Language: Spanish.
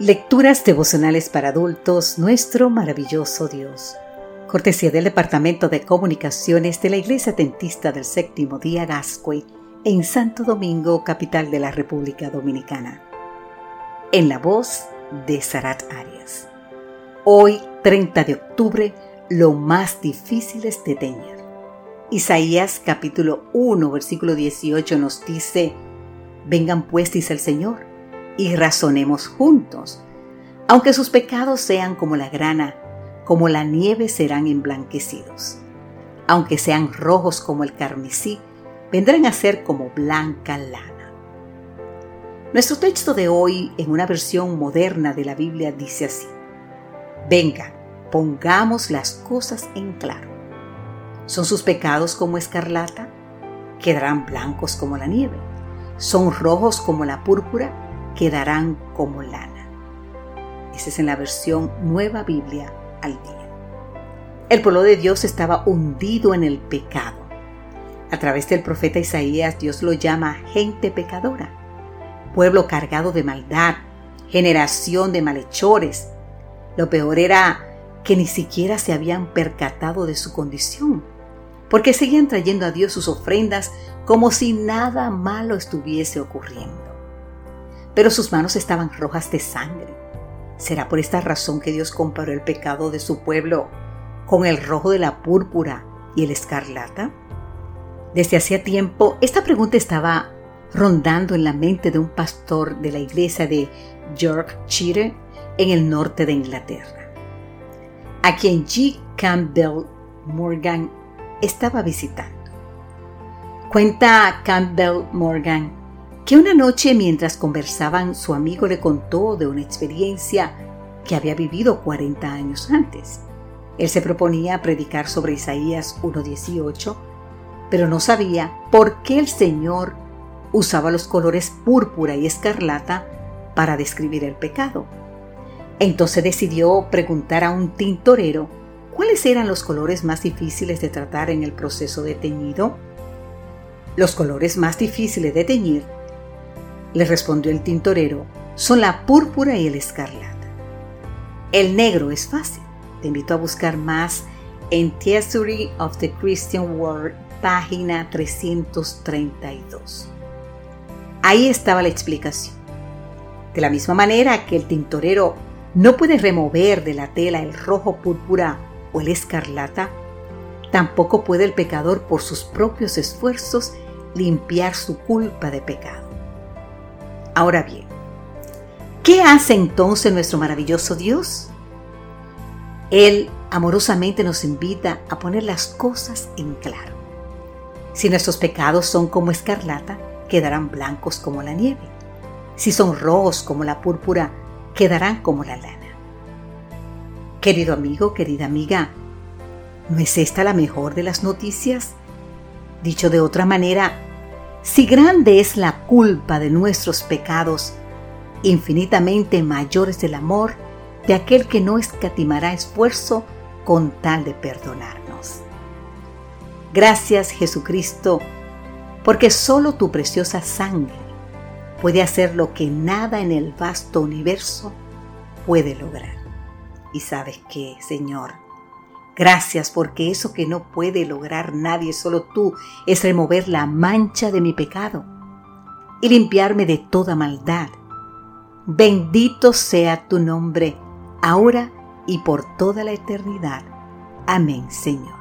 Lecturas devocionales para adultos, nuestro maravilloso Dios. Cortesía del Departamento de Comunicaciones de la Iglesia Tentista del Séptimo Día Gascue en Santo Domingo, capital de la República Dominicana. En la voz de Sarat Arias. Hoy, 30 de octubre, lo más difícil es detener. Isaías capítulo 1, versículo 18 nos dice, Vengan pues, dice el Señor y razonemos juntos. Aunque sus pecados sean como la grana, como la nieve serán emblanquecidos. Aunque sean rojos como el carmesí, vendrán a ser como blanca lana. Nuestro texto de hoy, en una versión moderna de la Biblia, dice así. Venga, pongamos las cosas en claro. ¿Son sus pecados como escarlata? Quedarán blancos como la nieve. ¿Son rojos como la púrpura? Quedarán como lana. Esa es en la versión Nueva Biblia al día. El pueblo de Dios estaba hundido en el pecado. A través del profeta Isaías Dios lo llama gente pecadora, pueblo cargado de maldad, generación de malhechores. Lo peor era que ni siquiera se habían percatado de su condición, porque seguían trayendo a Dios sus ofrendas como si nada malo estuviese ocurriendo pero sus manos estaban rojas de sangre. ¿Será por esta razón que Dios comparó el pecado de su pueblo con el rojo de la púrpura y el escarlata? Desde hacía tiempo, esta pregunta estaba rondando en la mente de un pastor de la iglesia de Yorkshire en el norte de Inglaterra, a quien G. Campbell Morgan estaba visitando. Cuenta Campbell Morgan que una noche mientras conversaban su amigo le contó de una experiencia que había vivido 40 años antes. Él se proponía predicar sobre Isaías 1.18, pero no sabía por qué el Señor usaba los colores púrpura y escarlata para describir el pecado. Entonces decidió preguntar a un tintorero cuáles eran los colores más difíciles de tratar en el proceso de teñido. Los colores más difíciles de teñir le respondió el tintorero, son la púrpura y el escarlata. El negro es fácil. Te invito a buscar más en Theory of the Christian World, página 332. Ahí estaba la explicación. De la misma manera que el tintorero no puede remover de la tela el rojo púrpura o el escarlata, tampoco puede el pecador por sus propios esfuerzos limpiar su culpa de pecado. Ahora bien, ¿qué hace entonces nuestro maravilloso Dios? Él amorosamente nos invita a poner las cosas en claro. Si nuestros pecados son como escarlata, quedarán blancos como la nieve. Si son rojos como la púrpura, quedarán como la lana. Querido amigo, querida amiga, ¿no es esta la mejor de las noticias? Dicho de otra manera, si grande es la culpa de nuestros pecados, infinitamente mayor es el amor de aquel que no escatimará esfuerzo con tal de perdonarnos. Gracias Jesucristo, porque solo tu preciosa sangre puede hacer lo que nada en el vasto universo puede lograr. Y sabes qué, Señor, Gracias porque eso que no puede lograr nadie, solo tú, es remover la mancha de mi pecado y limpiarme de toda maldad. Bendito sea tu nombre, ahora y por toda la eternidad. Amén, Señor.